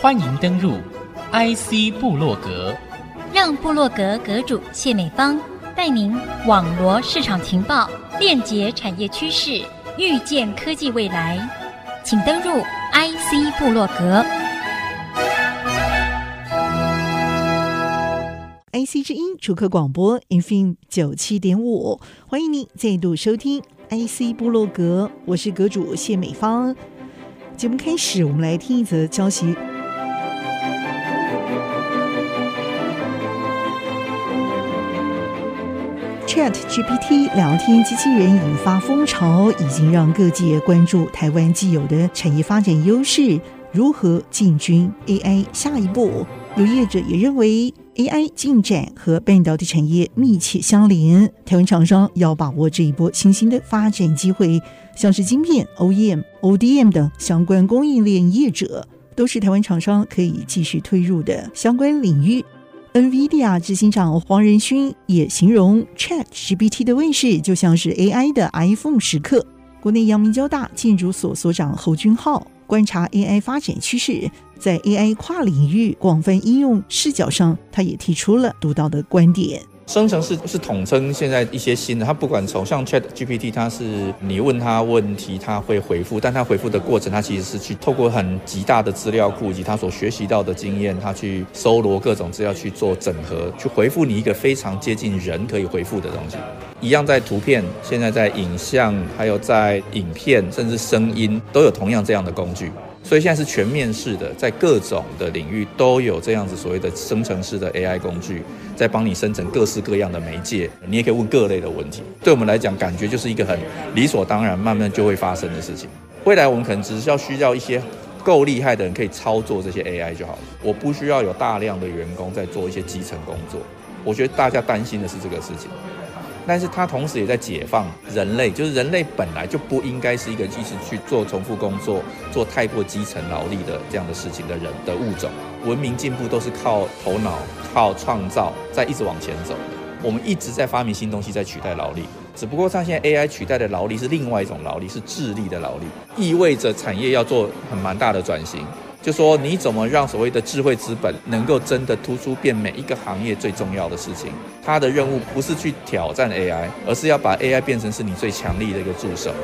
欢迎登入 IC 部落格，让部落格阁主谢美芳带您网罗市场情报，链接产业趋势，预见科技未来。请登入 IC 部落格。IC 之音主客广播 FM 九七点五，欢迎您再度收听 IC 部落格，我是阁主谢美芳。节目开始，我们来听一则消息。Chat GPT 聊天机器人引发风潮，已经让各界关注台湾既有的产业发展优势如何进军 AI 下一步。有业者也认为，AI 进展和半导体产业密切相连，台湾厂商要把握这一波新兴的发展机会，像是晶片、OEM、ODM 等相关供应链业者，都是台湾厂商可以继续推入的相关领域。NVIDIA 执行长黄仁勋也形容 ChatGPT 的问世就像是 AI 的 iPhone 时刻。国内阳明交大建筑所所长侯君浩观察 AI 发展趋势，在 AI 跨领域广泛应用视角上，他也提出了独到的观点。生成式是统称现在一些新的，它不管从像 Chat GPT，它是你问他问题，他会回复，但他回复的过程，他其实是去透过很极大的资料库以及他所学习到的经验，他去搜罗各种资料去做整合，去回复你一个非常接近人可以回复的东西。一样在图片，现在在影像，还有在影片，甚至声音，都有同样这样的工具。所以现在是全面式的，在各种的领域都有这样子所谓的生成式的 AI 工具，在帮你生成各式各样的媒介。你也可以问各类的问题。对我们来讲，感觉就是一个很理所当然、慢慢就会发生的事情。未来我们可能只是要需要一些够厉害的人可以操作这些 AI 就好了。我不需要有大量的员工在做一些基层工作。我觉得大家担心的是这个事情。但是它同时也在解放人类，就是人类本来就不应该是一个一直去做重复工作、做太过基层劳力的这样的事情的人的物种。文明进步都是靠头脑、靠创造在一直往前走的。我们一直在发明新东西，在取代劳力。只不过像现在 AI 取代的劳力是另外一种劳力，是智力的劳力，意味着产业要做很蛮大的转型。就说你怎么让所谓的智慧资本能够真的突出变每一个行业最重要的事情？它的任务不是去挑战 AI，而是要把 AI 变成是你最强力的一个助手。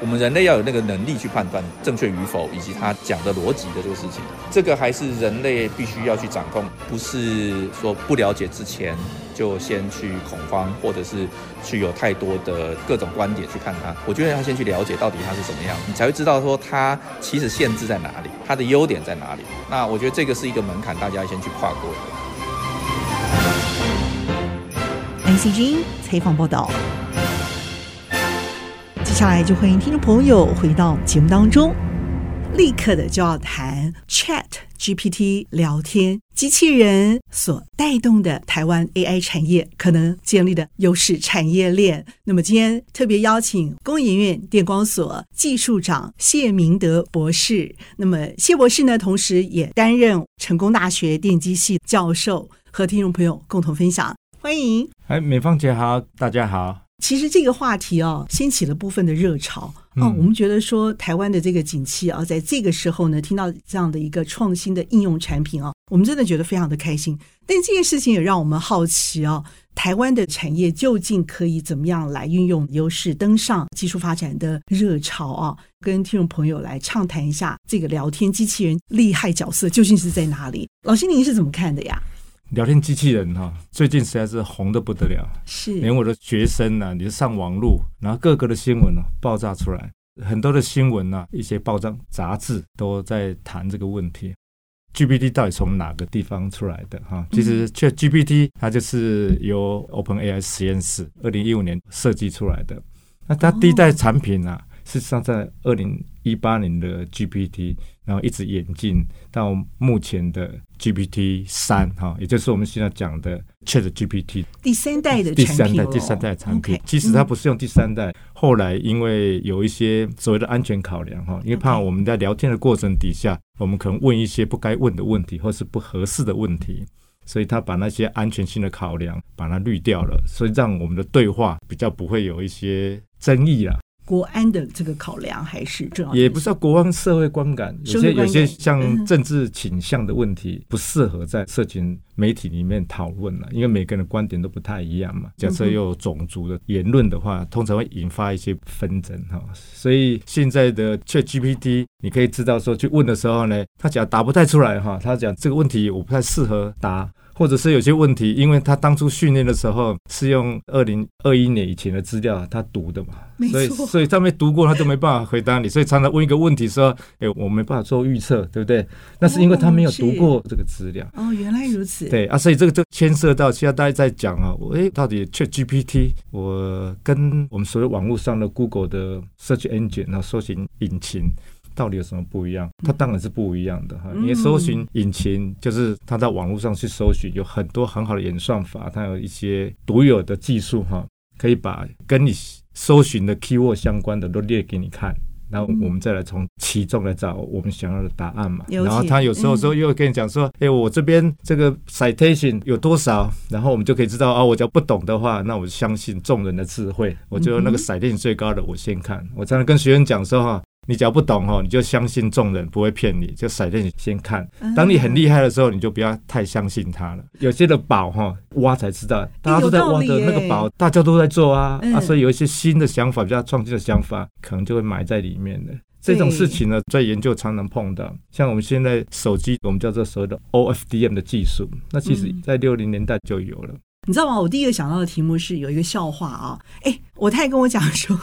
我们人类要有那个能力去判断正确与否，以及他讲的逻辑的这个事情，这个还是人类必须要去掌控，不是说不了解之前就先去恐慌，或者是去有太多的各种观点去看它。我觉得要先去了解到底它是什么样，你才会知道说它其实限制在哪里，它的优点在哪里。那我觉得这个是一个门槛，大家先去跨过的。ICG 采访报道，接下来就欢迎听众朋友回到节目当中，立刻的就要谈 Chat GPT 聊天机器人所带动的台湾 AI 产业可能建立的优势产业链。那么今天特别邀请工研院电光所技术长谢明德博士。那么谢博士呢，同时也担任成功大学电机系教授，和听众朋友共同分享。欢迎，哎，美芳姐好，大家好。其实这个话题哦，掀起了部分的热潮哦。我们觉得说，台湾的这个景气啊，在这个时候呢，听到这样的一个创新的应用产品啊，我们真的觉得非常的开心。但这件事情也让我们好奇啊，台湾的产业究竟可以怎么样来运用优势，登上技术发展的热潮啊？跟听众朋友来畅谈一下，这个聊天机器人厉害角色究竟是在哪里？老师，您是怎么看的呀？聊天机器人哈，最近实在是红的不得了，是连我的学生呢、啊，你就上网络，然后各个的新闻呢、啊、爆炸出来，很多的新闻呢、啊，一些报章杂志都在谈这个问题。GPT 到底从哪个地方出来的哈？其实 ChatGPT 它就是由 OpenAI 实验室二零一五年设计出来的，那它第一代产品呢、啊？事实上，在二零一八年的 GPT，然后一直演进到目前的 GPT 三，哈，也就是我们现在讲的 Chat GPT 第三代的第三代第三代产品。其实它不是用第三代，后来因为有一些所谓的安全考量，哈，因为怕我们在聊天的过程底下，我们可能问一些不该问的问题，或是不合适的问题，所以他把那些安全性的考量把它滤掉了，所以让我们的对话比较不会有一些争议啦。国安的这个考量还是重要，也不是要国安社会观感，有些有些像政治倾向的问题不适合在社群媒体里面讨论了，因为每个人的观点都不太一样嘛。假设有种族的言论的话，通常会引发一些纷争哈。所以现在的 ChatGPT，你可以知道说去问的时候呢，他讲答不太出来哈，他讲这个问题我不太适合答。或者是有些问题，因为他当初训练的时候是用二零二一年以前的资料，他读的嘛，所以所以他没读过，他就没办法回答你。所以常常问一个问题说：“哎，我没办法做预测，对不对？”那是因为他没有读过这个资料。哦，原来如此。对啊，所以这个就牵涉到现在大家在讲啊，哎，到底 ChatGPT 我跟我们所有网络上的 Google 的 Search Engine 啊，搜寻引擎。到底有什么不一样？它当然是不一样的哈。因为搜寻引擎就是它在网络上去搜寻，有很多很好的演算法，它有一些独有的技术哈，可以把跟你搜寻的 keyword 相关的都列给你看，然后我们再来从其中来找我们想要的答案嘛。然后他有时候时候又跟你讲说，哎，我这边这个 citation 有多少？然后我们就可以知道啊，我只要不懂的话，那我就相信众人的智慧，我就那个 citation 最高的我先看。我常常跟学员讲说哈。你只要不懂哦，你就相信众人不会骗你，就甩给你先看。当你很厉害的时候，你就不要太相信他了。有些的宝哈挖才知道，大家都在挖的那个宝，大家都在做啊啊，所以有一些新的想法，比较创新的想法，可能就会埋在里面的。这种事情呢，在研究常常碰到。像我们现在手机，我们叫做所谓的 OFDM 的技术，那其实在六零年代就有了。你知道吗？我第一个想到的题目是有一个笑话啊，哎，我太太跟我讲说。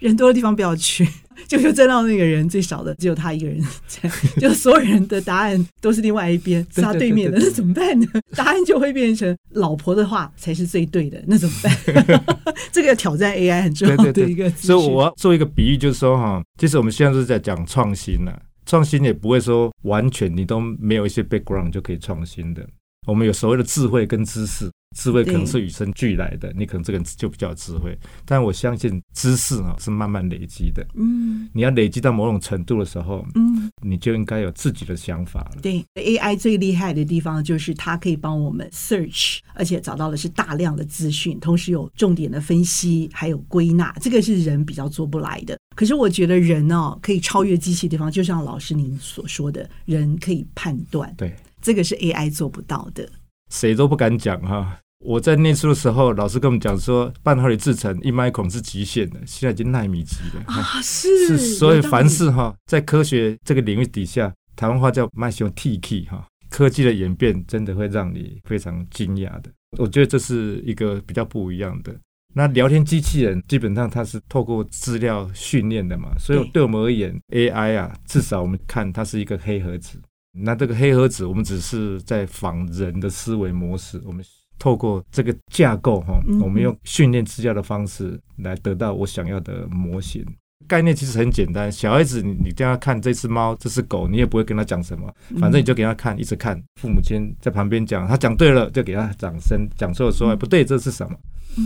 人多的地方不要去，就就站到那个人最少的，只有他一个人在，就所有人的答案都是另外一边，是他对面的，那怎么办呢？答案就会变成老婆的话才是最对的，那怎么办？这个挑战 AI 很重要的一个对对对。所以我要做一个比喻，就是说哈，其实我们现在是在讲创新了，创新也不会说完全你都没有一些 background 就可以创新的。我们有所谓的智慧跟知识。智慧可能是与生俱来的，你可能这个人就比较有智慧，但我相信知识啊是慢慢累积的。嗯，你要累积到某种程度的时候，嗯，你就应该有自己的想法了。对，AI 最厉害的地方就是它可以帮我们 search，而且找到的是大量的资讯，同时有重点的分析，还有归纳，这个是人比较做不来的。可是我觉得人哦，可以超越机器的地方，就像老师您所说的，人可以判断。对，这个是 AI 做不到的。谁都不敢讲哈。我在念书的时候，老师跟我们讲说，半导体制程一麦孔是极限的，现在已经纳米级了啊！是是，所以凡事哈，在科学这个领域底下，台湾话叫麦熊 T K 哈，科技的演变真的会让你非常惊讶的。我觉得这是一个比较不一样的。那聊天机器人基本上它是透过资料训练的嘛，所以对我们而言，AI 啊，至少我们看它是一个黑盒子。那这个黑盒子，我们只是在仿人的思维模式，我们。透过这个架构哈，我们用训练支架的方式来得到我想要的模型。概念其实很简单，小孩子你你叫他看这只猫，这只狗，你也不会跟他讲什么，反正你就给他看，一直看。父母亲在旁边讲，他讲对了就给他掌声，讲错了说不对，这是什么？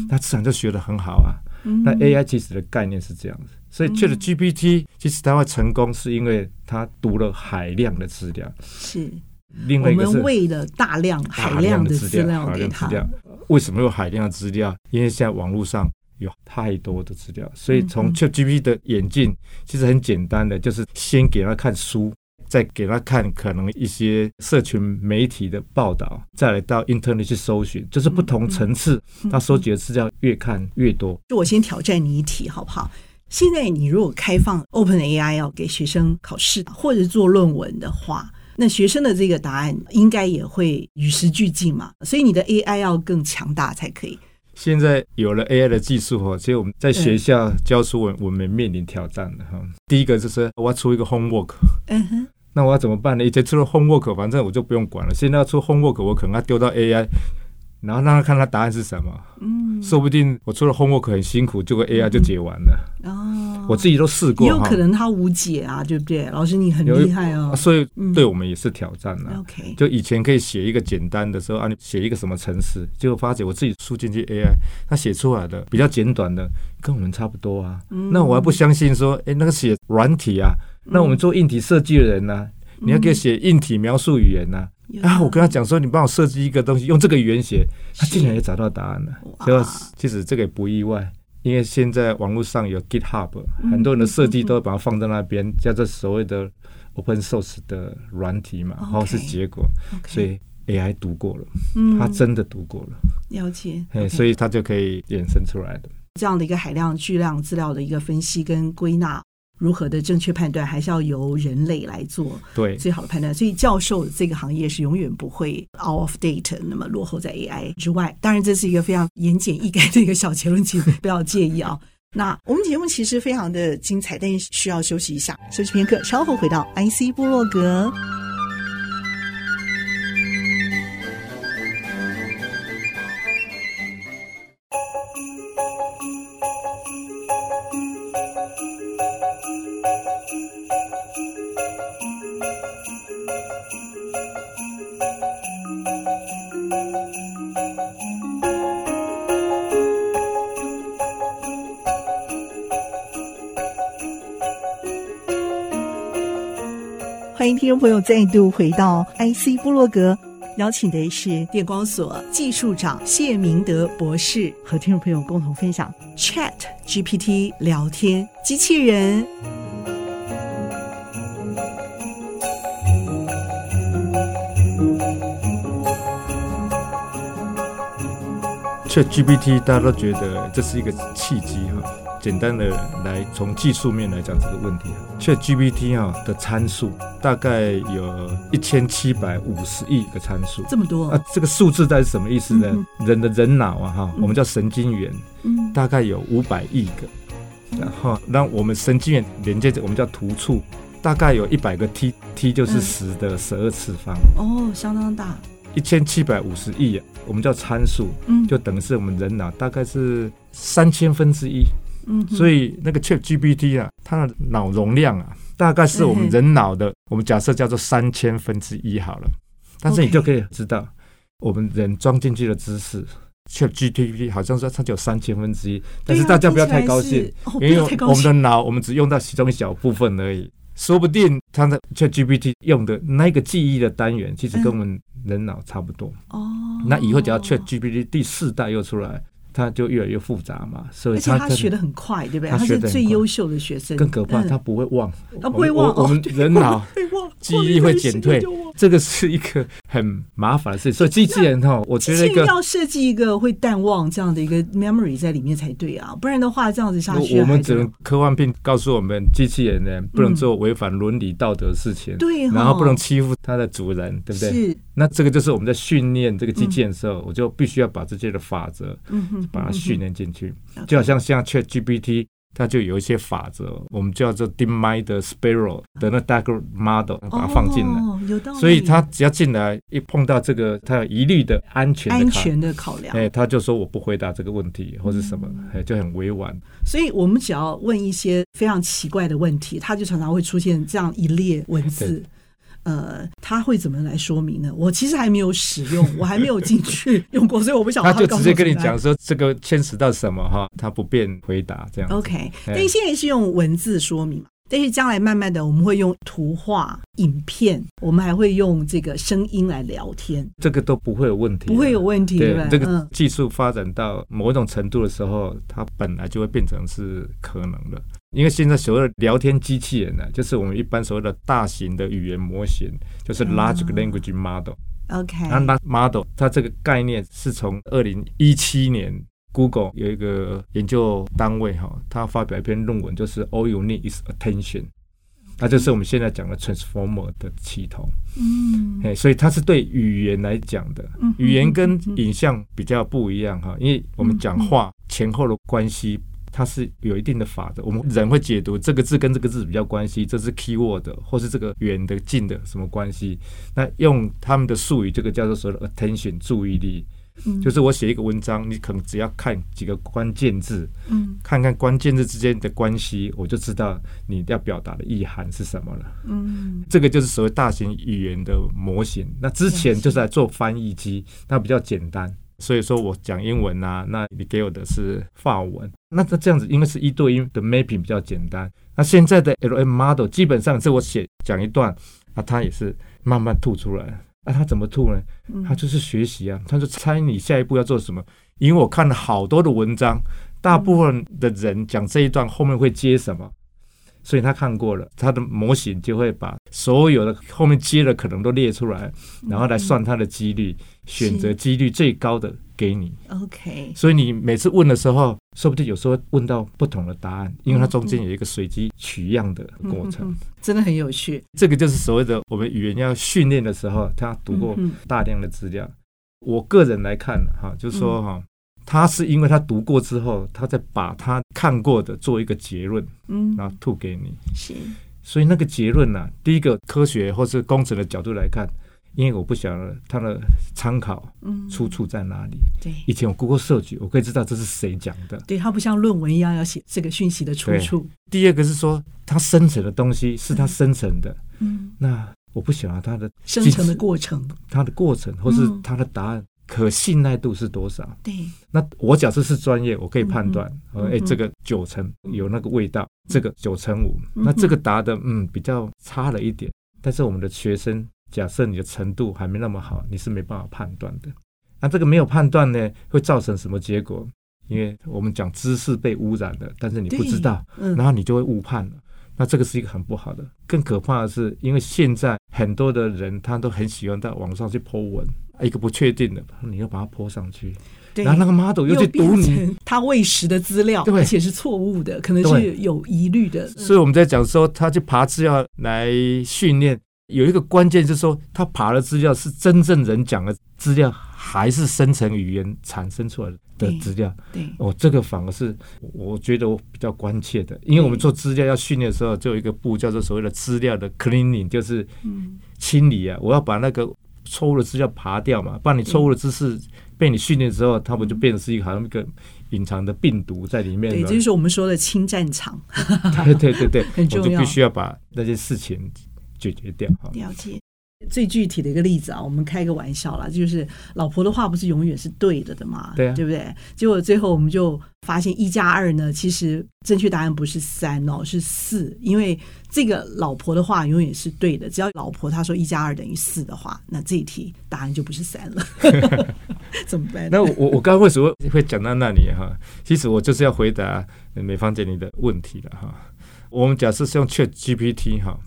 他自然就学得很好啊。那 AI 其实的概念是这样子，所以 ChatGPT 其实它会成功，是因为它读了海量的资料。是。另外一个是我们喂了大量海量的资料给他。为什么有海量的资料？因为现在网络上有太多的资料，所以从 ChatGPT 的演进其实很简单的，就是先给他看书，再给他看可能一些社群媒体的报道，再来到 Internet 去搜寻，就是不同层次，他收集的资料越看越多。就我先挑战你一题好不好？现在你如果开放 OpenAI 要给学生考试或者做论文的话。那学生的这个答案应该也会与时俱进嘛，所以你的 AI 要更强大才可以。现在有了 AI 的技术哈，所以我们在学校教书，我我们面临挑战的哈。第一个就是我要出一个 homework，嗯哼，那我要怎么办呢？以前出了 homework，反正我就不用管了。现在要出 homework，我可能要丢到 AI。然后让他看他答案是什么，嗯，说不定我出了 homework 很辛苦，结果 AI 就解完了。哦，我自己都试过，也有可能他无解啊，对不对？老师你很厉害哦，所以对我们也是挑战了。OK，就以前可以写一个简单的时候啊，你写一个什么程式，结果发觉我自己输进去 AI，他写出来的比较简短的，跟我们差不多啊。那我还不相信说，哎，那个写软体啊，那我们做硬体设计的人呢，你要给我写硬体描述语言呢？啊！我跟他讲说，你帮我设计一个东西，用这个语言写，他竟然也找到答案了。所以其实这个也不意外，因为现在网络上有 GitHub，很多人的设计都会把它放在那边，叫做所谓的 Open Source 的软体嘛，然后是结果，所以 AI 读过了，他真的读过了，了解，所以他就可以衍生出来的这样的一个海量巨量资料的一个分析跟归纳。如何的正确判断，还是要由人类来做对最好的判断。所以，教授这个行业是永远不会 out of date，那么落后在 AI 之外。当然，这是一个非常言简意赅的一个小结论，请不要介意啊。那我们节目其实非常的精彩，但是需要休息一下，休息片刻，稍后回到 IC 部落格。听众朋友再度回到 IC 部落格，邀请的是电光所技术长谢明德博士，和听众朋友共同分享 Chat GPT 聊天机器人。Chat GPT 大家都觉得这是一个契机哈。简单的来从技术面来讲这个问题，ChatGPT 啊的参数大概有一千七百五十亿个参数，这么多？啊？这个数字在是什么意思呢？嗯、人的人脑啊哈，我们叫神经元，嗯、大概有五百亿个，嗯、然后让我们神经元连接着我们叫突触，大概有一百个 T，T 就是十的十二次方，哦，相当大，一千七百五十亿，我们叫参数，嗯，就等于是我们人脑大概是三千分之一。嗯，所以那个 Chat GPT 啊，它的脑容量啊，大概是我们人脑的，我们假设叫做三千分之一好了。但是你就可以知道，我们人装进去的知识，Chat GPT 好像说它只有三千分之一。但是大家不要太高兴，因为我们的脑我们只用到其中一小部分而已。说不定它的 Chat GPT 用的那个记忆的单元，其实跟我们人脑差不多。哦，那以后只要 Chat GPT 第四代又出来。他就越来越复杂嘛，所以他他学的很快，对不对？他是最优秀的学生。更可怕，他不会忘，他不会忘。我们人脑 记忆会减退，这个是一个很麻烦的事情。所以机器人哈，我觉得要设计一个会淡忘这样的一个 memory 在里面才对啊，不然的话这样子下去，我们只能科幻片告诉我们，机器人呢不能做违反伦理道德的事情，对，然后不能欺负它的主人，对不对？是。那这个就是我们在训练这个机器人的时候，我就必须要把这些的法则，把它训练进去，就好像像 ChatGPT，它就有一些法则，我们叫做 DeepMind Spiral” 的那 Dark Model，把它放进来，所以他只要进来一碰到这个，他有疑虑的安全安全的考量，哎，他就说我不回答这个问题或是什么，哎，就很委婉。所以我们只要问一些非常奇怪的问题，他就常常会出现这样一列文字。呃，他会怎么来说明呢？我其实还没有使用，我还没有进去用过，所以我不晓得。他就直接跟你讲说这个牵扯到什么哈，他不便回答这样。OK，但是现在是用文字说明嘛，但是将来慢慢的我们会用图画、影片，我们还会用这个声音来聊天，这个都不会有问题，不会有问题，对吧？这个技术发展到某一种程度的时候，它本来就会变成是可能的。因为现在所谓的聊天机器人呢，就是我们一般所谓的大型的语言模型，就是 large language model。OK，那 large model 它这个概念是从二零一七年 Google 有一个研究单位哈，他发表一篇论文，就是 All you need is attention，那就是我们现在讲的 Transformer 的系统。嗯，所以它是对语言来讲的，语言跟影像比较不一样哈，因为我们讲话前后的关系。它是有一定的法则，我们人会解读这个字跟这个字比较关系，这是 keyword 或是这个远的近的什么关系？那用他们的术语，这个叫做所谓的 attention 注意力，嗯、就是我写一个文章，你可能只要看几个关键字，嗯，看看关键字之间的关系，我就知道你要表达的意涵是什么了。嗯，这个就是所谓大型语言的模型。那之前就是来做翻译机，那比较简单。所以说我讲英文啊，那你给我的是法文，那这这样子，因为是一对一的 mapping 比较简单。那现在的 LM model 基本上是我写讲一段，啊，它也是慢慢吐出来。啊，他怎么吐呢？他就是学习啊，他就猜你下一步要做什么。因为我看了好多的文章，大部分的人讲这一段后面会接什么，所以他看过了，他的模型就会把所有的后面接的可能都列出来，然后来算他的几率，选择几率最高的给你。OK，所以你每次问的时候，说不定有时候问到不同的答案，因为它中间有一个随机取样的过程，真的很有趣。这个就是所谓的我们语言要训练的时候，他读过大量的资料。我个人来看哈，就是说哈。他是因为他读过之后，他再把他看过的做一个结论，嗯，然后吐给你。是，所以那个结论呢、啊，第一个科学或是工程的角度来看，因为我不晓得它的参考出处在哪里。对，以前我 Google search，我可以知道这是谁讲的。对，它不像论文一样要写这个讯息的出处。第二个是说，它生成的东西是它生成的，嗯，那我不晓得它的生成的过程，它的过程或是它的答案。可信赖度是多少？对，那我假设是专业，我可以判断，呃，哎，这个九成有那个味道，这个九成五，那这个答的嗯比较差了一点。但是我们的学生，假设你的程度还没那么好，你是没办法判断的。那这个没有判断呢，会造成什么结果？因为我们讲知识被污染了，但是你不知道，然后你就会误判了。那这个是一个很不好的。更可怕的是，因为现在很多的人他都很喜欢到网上去 po 文。一个不确定的，你要把它泼上去，然后那个 model 又去读你他喂食的资料，而且是错误的，可能是有疑虑的。所以我们在讲说，他去爬资料来训练，有一个关键就是说，他爬的资料是真正人讲的资料，还是生成语言产生出来的资料？对，哦，这个反而是我觉得我比较关切的，因为我们做资料要训练的时候，就有一个步叫做所谓的资料的 cleaning，就是清理啊，我要把那个。错误的资料爬掉嘛，不然你错误的知识被你训练之后，它不就变成是一个好像一个隐藏的病毒在里面？对，这就是我们说的清战场。对对对对，很重要，我就必须要把那些事情解决掉。了解。最具体的一个例子啊，我们开个玩笑啦，就是老婆的话不是永远是对的的嘛，对，对不对？结果最后我们就发现一加二呢，其实正确答案不是三哦，是四，因为这个老婆的话永远是对的，只要老婆她说一加二等于四的话，那这一题答案就不是三了，怎么办？那我我刚刚为什么会讲到那里哈？其实我就是要回答美芳姐你的问题了哈。我们假设是用 Chat GPT 哈。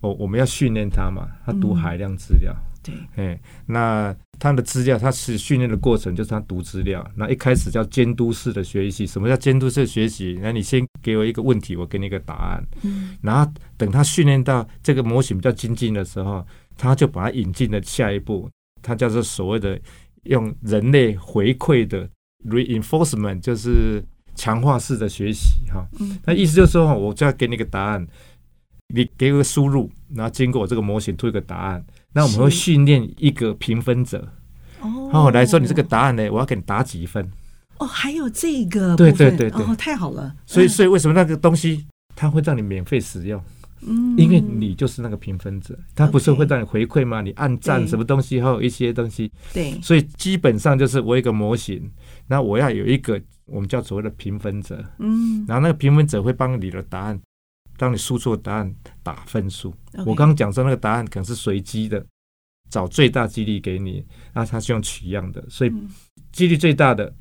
我我们要训练他嘛，他读海量资料，对，哎，那他的资料，他是训练的过程，就是他读资料。那一开始叫监督式的学习，什么叫监督式学习？那你先给我一个问题，我给你一个答案，嗯，然后等他训练到这个模型比较精进的时候，他就把它引进了下一步，它叫做所谓的用人类回馈的 reinforcement，就是强化式的学习，哈，那意思就是说，我就要给你一个答案。你给个输入，然后经过我这个模型出一个答案，那我们会训练一个评分者，哦，来说你这个答案呢，我要给你打几分？哦，还有这个，对对对对，哦，太好了。所以所以为什么那个东西它会让你免费使用？嗯，因为你就是那个评分者，它不是会让你回馈吗？你按赞什么东西，还有一些东西，对，所以基本上就是我一个模型，那我要有一个我们叫所谓的评分者，嗯，然后那个评分者会帮你的答案。当你输错答案打分数.我刚刚讲说那个答案可能是随机的，找最大几率给你，那它是用取样的，所以几率最大的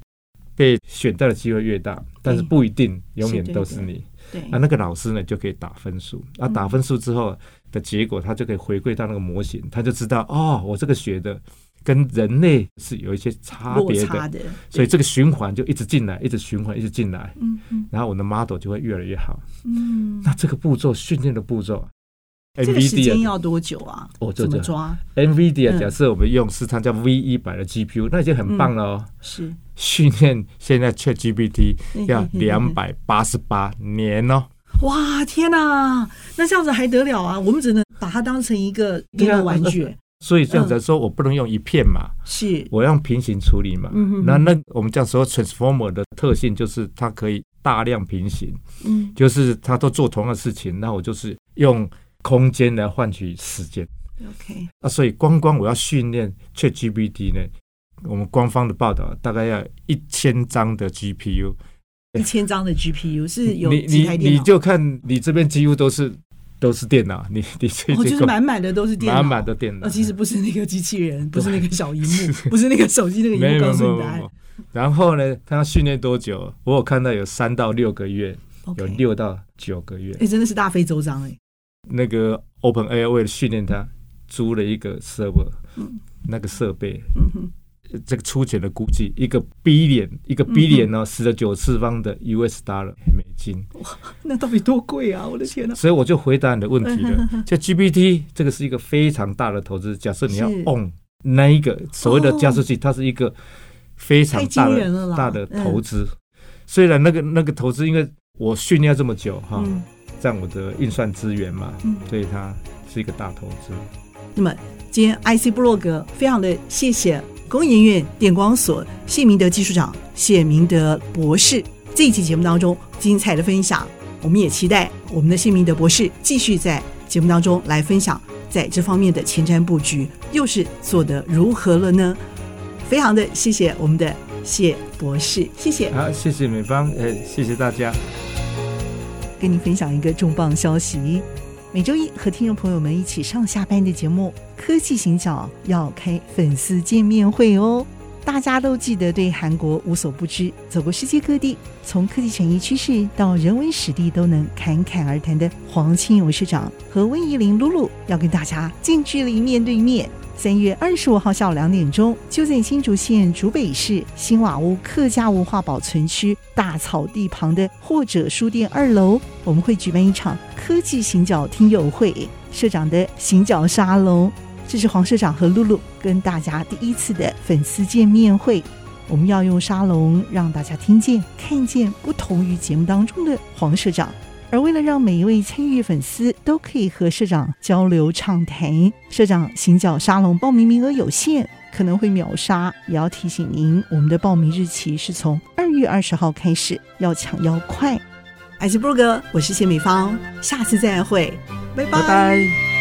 被选到的机会越大，但是不一定永远都是你。对，那那个老师呢就可以打分数，那打分数之后的结果，他就可以回归到那个模型，他就知道哦，我这个学的。跟人类是有一些差别的，的，所以这个循环就一直进来，一直循环，一直进来，嗯嗯，然后我的 model 就会越来越好，嗯，那这个步骤训练的步骤，这个时间要多久啊？哦，怎么抓？NVIDIA 假设我们用市场叫 V 一百的 GPU，那已经很棒了哦。是训练现在 ChatGPT 要两百八十八年哦。哇，天哪！那这样子还得了啊？我们只能把它当成一个一个玩具。所以这样子说，我不能用一片嘛，是我用平行处理嘛。那那我们讲说 transformer 的特性就是它可以大量平行，嗯，就是它都做同样的事情，那我就是用空间来换取时间。OK，啊，所以光光我要训练 ChatGPT 呢，我们官方的报道大概要一千张的 GPU，一千张的 GPU 是有你你你就看你这边几乎都是。都是电脑，你 你这哦，就是满满的都是电脑，满满的电脑。其实 不是那个机器人，不是那个小荧幕，不是那个手机那个荧幕告诉你答案。然后呢，他要训练多久？我有看到有三到六个月.有六到九个月。哎，真的是大费周章哎。那个 OpenAI 为了训练他，租了一个 server，嗯，那个设备，嗯哼。这个粗浅的估计，一个 billion 一个 billion 呢，十的九次方的 US dollar 美金，哇，那到底多贵啊！我的天哪！所以我就回答你的问题了。就 GPT 这个是一个非常大的投资。假设你要 own 那一个所谓的加速器，它是一个非常大的大的投资。虽然那个那个投资，因为我训练这么久哈，占我的运算资源嘛，所以它是一个大投资。那么今天 IC 布洛格非常的谢谢。工研院电光所谢明德技术长谢明德博士这一期节目当中精彩的分享，我们也期待我们的谢明德博士继续在节目当中来分享在这方面的前瞻布局又是做得如何了呢？非常的谢谢我们的谢博士，谢谢。好，谢谢美方，呃，谢谢大家。跟您分享一个重磅消息。每周一和听众朋友们一起上下班的节目《科技行脚》要开粉丝见面会哦！大家都记得对韩国无所不知，走过世界各地，从科技产业趋势到人文史地都能侃侃而谈的黄清勇社长和温怡玲露露，要跟大家近距离面对面。三月二十五号下午两点钟，就在新竹县竹北市新瓦屋客家文化保存区大草地旁的或者书店二楼，我们会举办一场科技行脚听友会，社长的行脚沙龙。这是黄社长和露露跟大家第一次的粉丝见面会，我们要用沙龙让大家听见、看见不同于节目当中的黄社长。而为了让每一位参与粉丝都可以和社长交流畅谈，社长行脚沙龙报名名额有限，可能会秒杀。也要提醒您，我们的报名日期是从二月二十号开始，要抢要快。IC 部落格，我是谢美芳，下次再会，拜拜。拜拜。